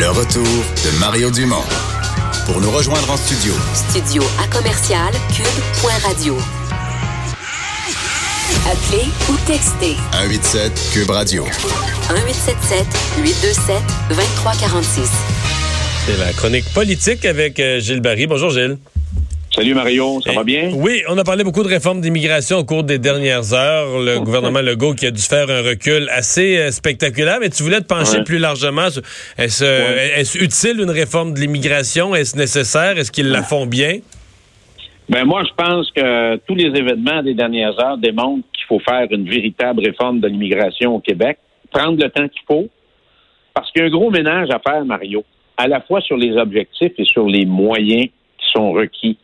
Le retour de Mario Dumont. Pour nous rejoindre en studio. Studio à commercial cube.radio. Appelez ou textez. 187 Cube Radio. 1877 827 2346. C'est la chronique politique avec euh, Gilles Barry. Bonjour Gilles. Salut Mario, ça va bien? Oui, on a parlé beaucoup de réformes d'immigration au cours des dernières heures. Le gouvernement Legault qui a dû faire un recul assez euh, spectaculaire, mais tu voulais te pencher plus largement. Est-ce est utile une réforme de l'immigration? Est-ce nécessaire? Est-ce qu'ils la font bien? Ben moi, je pense que tous les événements des dernières heures démontrent qu'il faut faire une véritable réforme de l'immigration au Québec, prendre le temps qu'il faut, parce qu'il y a un gros ménage à faire, Mario, à la fois sur les objectifs et sur les moyens qui sont requis.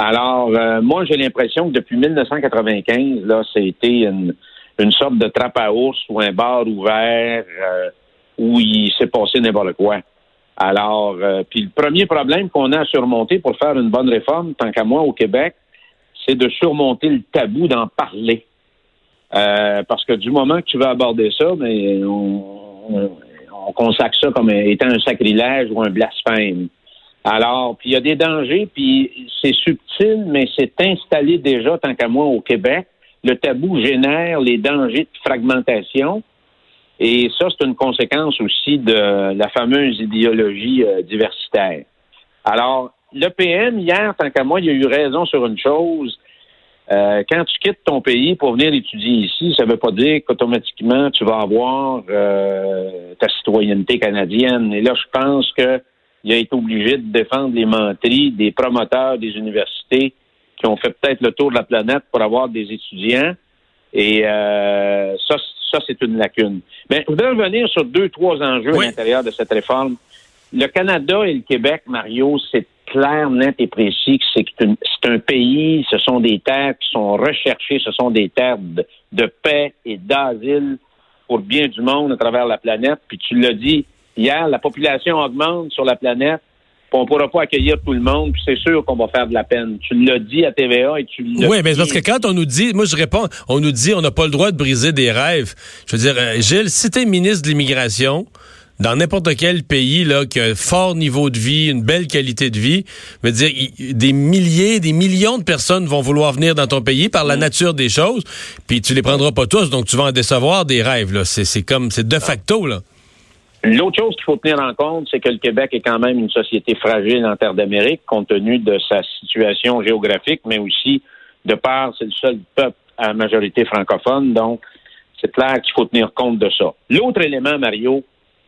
Alors, euh, moi, j'ai l'impression que depuis 1995, là, été une, une sorte de trappe à ours ou un bar ouvert euh, où il s'est passé n'importe quoi. Alors, euh, puis le premier problème qu'on a à surmonter pour faire une bonne réforme, tant qu'à moi au Québec, c'est de surmonter le tabou d'en parler. parce que du moment que tu veux aborder ça, mais ben, on, on consacre ça comme étant un sacrilège ou un blasphème. Alors, puis il y a des dangers, puis c'est subtil, mais c'est installé déjà, tant qu'à moi, au Québec. Le tabou génère les dangers de fragmentation. Et ça, c'est une conséquence aussi de la fameuse idéologie euh, diversitaire. Alors, le PM, hier, tant qu'à moi, il a eu raison sur une chose. Euh, quand tu quittes ton pays pour venir étudier ici, ça ne veut pas dire qu'automatiquement tu vas avoir euh, ta citoyenneté canadienne. Et là, je pense que il a été obligé de défendre les menteries des promoteurs des universités qui ont fait peut-être le tour de la planète pour avoir des étudiants. Et euh, ça, ça c'est une lacune. Mais je voudrais revenir sur deux, trois enjeux à l'intérieur de cette réforme. Le Canada et le Québec, Mario, c'est clair, net et précis que c'est un, pays, ce sont des terres qui sont recherchées, ce sont des terres de, de paix et d'asile pour le bien du monde à travers la planète. Puis tu l'as dit, Hier, la population augmente sur la planète, puis on ne pourra pas accueillir tout le monde, puis c'est sûr qu'on va faire de la peine. Tu l'as dit à TVA et tu l'as Oui, mais parce que quand on nous dit, moi je réponds, on nous dit on n'a pas le droit de briser des rêves. Je veux dire, euh, Gilles, si tu es ministre de l'immigration, dans n'importe quel pays là qui a un fort niveau de vie, une belle qualité de vie, veut dire des milliers, des millions de personnes vont vouloir venir dans ton pays par la mm. nature des choses, puis tu les prendras pas tous, donc tu vas en décevoir des rêves là. C'est comme c'est de facto là. L'autre chose qu'il faut tenir en compte, c'est que le Québec est quand même une société fragile en terre d'Amérique, compte tenu de sa situation géographique, mais aussi de part, c'est le seul peuple à majorité francophone, donc c'est clair qu'il faut tenir compte de ça. L'autre élément, Mario,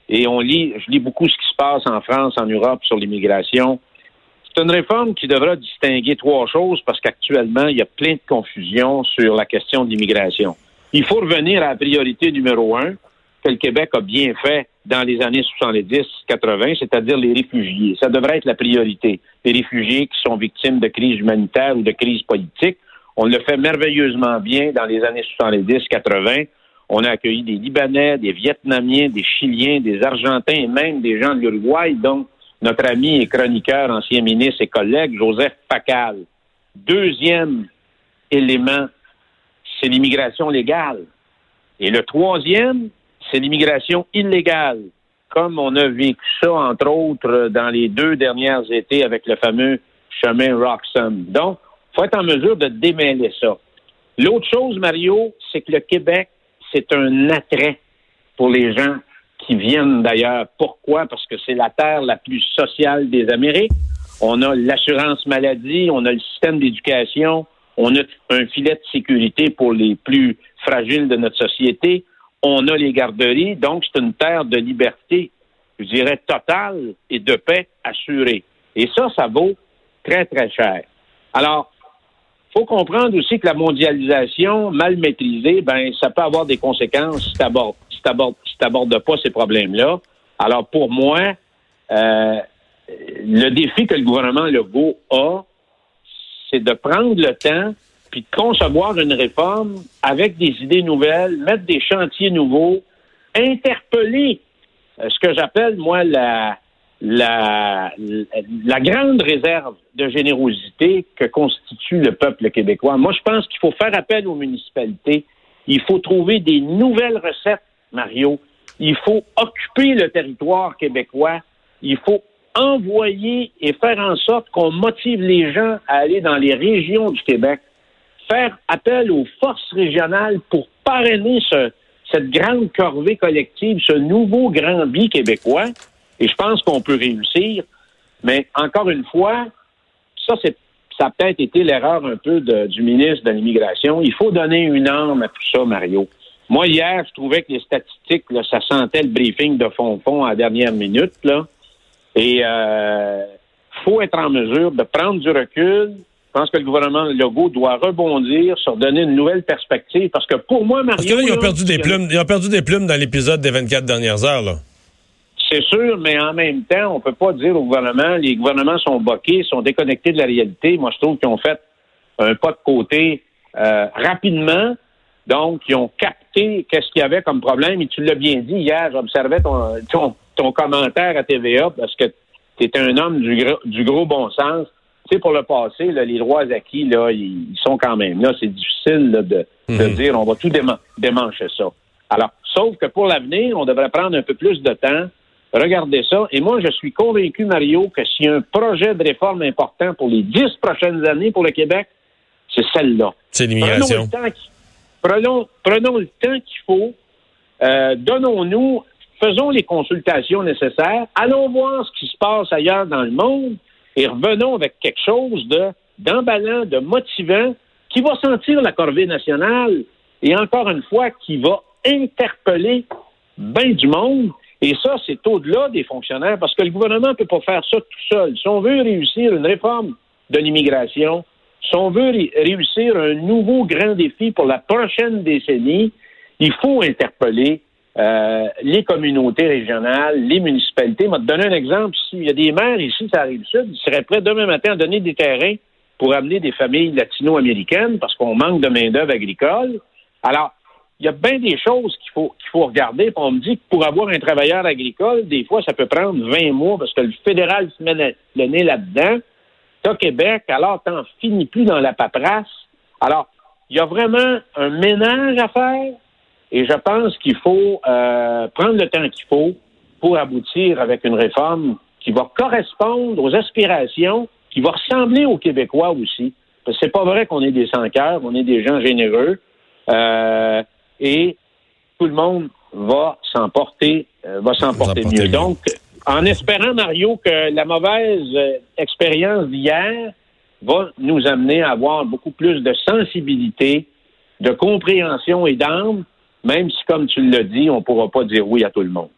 et on lit, je lis beaucoup ce qui se passe en France, en Europe sur l'immigration. C'est une réforme qui devra distinguer trois choses parce qu'actuellement, il y a plein de confusion sur la question de l'immigration. Il faut revenir à la priorité numéro un, que le Québec a bien fait dans les années 70-80, c'est-à-dire les réfugiés. Ça devrait être la priorité. Les réfugiés qui sont victimes de crises humanitaires ou de crises politiques. On le fait merveilleusement bien dans les années 70-80. On a accueilli des Libanais, des Vietnamiens, des Chiliens, des Argentins et même des gens de l'Uruguay, dont notre ami et chroniqueur, ancien ministre et collègue, Joseph Pacal. Deuxième élément, c'est l'immigration légale. Et le troisième, c'est l'immigration illégale, comme on a vécu ça, entre autres, dans les deux dernières étés avec le fameux chemin Roxham. Donc, il faut être en mesure de démêler ça. L'autre chose, Mario, c'est que le Québec, c'est un attrait pour les gens qui viennent d'ailleurs. Pourquoi? Parce que c'est la terre la plus sociale des Amériques. On a l'assurance maladie, on a le système d'éducation, on a un filet de sécurité pour les plus fragiles de notre société on a les garderies, donc c'est une terre de liberté, je dirais, totale et de paix assurée. Et ça, ça vaut très, très cher. Alors, faut comprendre aussi que la mondialisation mal maîtrisée, ben, ça peut avoir des conséquences si tu n'abordes si si pas ces problèmes-là. Alors, pour moi, euh, le défi que le gouvernement Legault a, c'est de prendre le temps puis de concevoir une réforme avec des idées nouvelles, mettre des chantiers nouveaux, interpeller euh, ce que j'appelle, moi, la, la, la grande réserve de générosité que constitue le peuple québécois. Moi, je pense qu'il faut faire appel aux municipalités. Il faut trouver des nouvelles recettes, Mario. Il faut occuper le territoire québécois il faut envoyer et faire en sorte qu'on motive les gens à aller dans les régions du Québec, faire appel aux forces régionales pour parrainer ce, cette grande corvée collective, ce nouveau grand bi québécois. Et je pense qu'on peut réussir. Mais encore une fois, ça, ça a peut-être été l'erreur un peu du ministre de l'Immigration. Il faut donner une arme à tout ça, Mario. Moi, hier, je trouvais que les statistiques, ça sentait le briefing de fond-fond à la dernière minute. Là. Et euh, faut être en mesure de prendre du recul. Je pense que le gouvernement Legault doit rebondir sur donner une nouvelle perspective. Parce que pour moi, Mario... Parce que là, ils ont perdu des plumes. Ils ont perdu des plumes dans l'épisode des 24 dernières heures, là. C'est sûr, mais en même temps, on peut pas dire au gouvernement, les gouvernements sont boqués, sont déconnectés de la réalité. Moi, je trouve qu'ils ont fait un pas de côté euh, rapidement. Donc, ils ont capté qu'est-ce qu'il y avait comme problème. Et tu l'as bien dit hier, j'observais ton, ton, commentaire à TVA parce que tu es un homme du, du gros bon sens. Tu sais, pour le passé, les droits acquis, là, ils, sont quand même là. C'est difficile de, de mhm. dire on va tout démancher ça. Alors, sauf que pour l'avenir, on devrait prendre un peu plus de temps Regardez ça. Et moi, je suis convaincu, Mario, que s'il y a un projet de réforme important pour les dix prochaines années pour le Québec, c'est celle-là. C'est l'immigration. Prenons, prenons, le temps qu'il faut. Euh, donnons-nous, faisons les consultations nécessaires. Allons voir ce qui se passe ailleurs dans le monde et revenons avec quelque chose de d'emballant, de motivant, qui va sentir la corvée nationale et encore une fois, qui va interpeller bien du monde et ça, c'est au-delà des fonctionnaires, parce que le gouvernement ne peut pas faire ça tout seul. Si on veut réussir une réforme de l'immigration, si on veut réussir un nouveau grand défi pour la prochaine décennie, il faut interpeller euh, les communautés régionales, les municipalités. Je vais te donner un exemple. S'il y a des maires ici, ça arrive sud, ils seraient prêts demain matin à donner des terrains pour amener des familles latino-américaines parce qu'on manque de main-d'œuvre agricole. Alors, il y a bien des choses qu'il faut qu'il faut regarder. on me dit que pour avoir un travailleur agricole, des fois, ça peut prendre 20 mois parce que le fédéral se met le, nez là-dedans. T'as Québec, alors t'en finis plus dans la paperasse. Alors, il y a vraiment un ménage à faire et je pense qu'il faut euh, prendre le temps qu'il faut pour aboutir avec une réforme qui va correspondre aux aspirations, qui va ressembler aux Québécois aussi. Parce que c'est pas vrai qu'on est des sans-cœurs, on est des gens généreux. Euh, et tout le monde va s'emporter euh, va s'emporter mieux. Donc, en espérant, Mario, que la mauvaise euh, expérience d'hier va nous amener à avoir beaucoup plus de sensibilité, de compréhension et d'âme, même si, comme tu l'as dit, on ne pourra pas dire oui à tout le monde.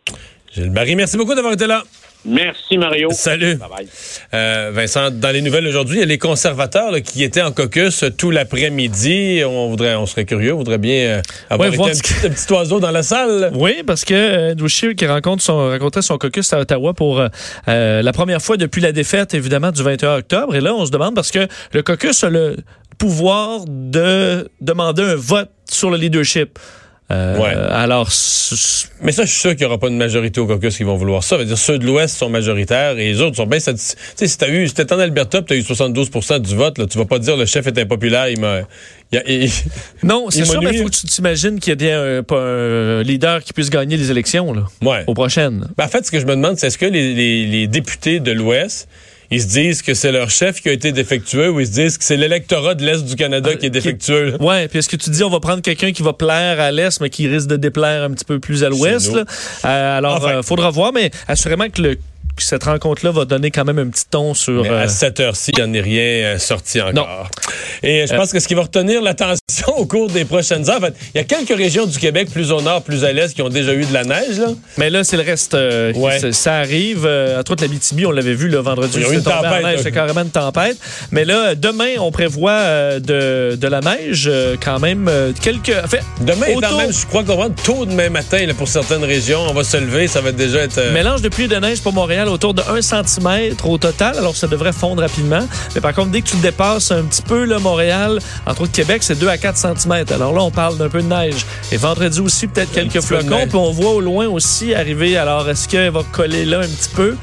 Gilles Marie, merci beaucoup d'avoir été là. Merci, Mario. Salut. Bye bye. Euh, Vincent, dans les nouvelles aujourd'hui, il y a les conservateurs qui étaient en caucus tout l'après-midi. On voudrait, on serait curieux, on voudrait bien euh, avoir un, petit, oiseau dans la salle. Oui, parce que Andrew Scheer qui rencontre son, rencontrait son caucus à Ottawa pour euh, la première fois depuis la défaite, évidemment, du 21 octobre. Et là, on se demande parce que le caucus a le pouvoir de demander un vote sur le leadership. Euh, ouais. Alors, mais ça, je suis sûr qu'il n'y aura pas de majorité au caucus qui vont vouloir ça. dire, ceux de l'Ouest sont majoritaires et les autres sont bien satisfaits. Tu sais, si t'as eu, si en Alberta, tu as eu 72% du vote, là, tu vas pas dire le chef est impopulaire, il m'a, non, c'est sûr, mais il faut que tu t'imagines qu'il y ait un, un, leader qui puisse gagner les élections, là. Ouais. Aux prochaines. Ben, en fait, ce que je me demande, c'est est-ce que les, les, les députés de l'Ouest, ils se disent que c'est leur chef qui a été défectueux ou ils se disent que c'est l'électorat de l'Est du Canada qui est défectueux. Oui, puis est-ce que tu dis on va prendre quelqu'un qui va plaire à l'Est, mais qui risque de déplaire un petit peu plus à l'Ouest? Euh, alors, il euh, faudra voir, mais assurément que le cette rencontre-là va donner quand même un petit ton sur. Mais à euh, cette heure-ci, il n'y en est rien euh, sorti encore. Et je pense que ce qui va retenir l'attention au cours des prochaines heures, il y a quelques régions du Québec, plus au nord, plus à l'est, qui ont déjà eu de la neige. Là. Mais là, c'est le reste. Euh, ça arrive. entre autres, la BTB, on l'avait vu le vendredi. Il y a eu une tempête. C'est carrément une tempête. Mais là, demain, on prévoit de, de, la neige quand même quelques. Fait, demain, même, je crois qu'on va tôt demain matin là, pour certaines régions. On va se lever, ça va déjà être. Mélange de pluie et de neige pour Montréal autour de 1 cm au total. Alors, ça devrait fondre rapidement. Mais par contre, dès que tu dépasses un petit peu, le Montréal, entre autres Québec, c'est 2 à 4 cm. Alors là, on parle d'un peu de neige. Et vendredi aussi, peut-être quelques flocons. Puis on voit au loin aussi arriver. Alors, est-ce qu'elle va coller là un petit peu?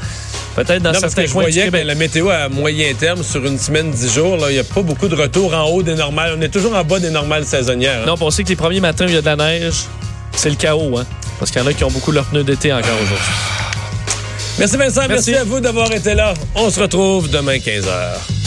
Peut-être dans certains coins du Québec. la météo à moyen terme, sur une semaine, dix jours, il n'y a pas beaucoup de retour en haut des normales. On est toujours en bas des normales saisonnières. Hein. Non, on sait que les premiers matins où il y a de la neige, c'est le chaos. Hein? Parce qu'il y en a qui ont beaucoup leur pneus d'été encore aujourd'hui. Merci Vincent, merci, Merci. à vous d'avoir été là. On se retrouve demain 15h.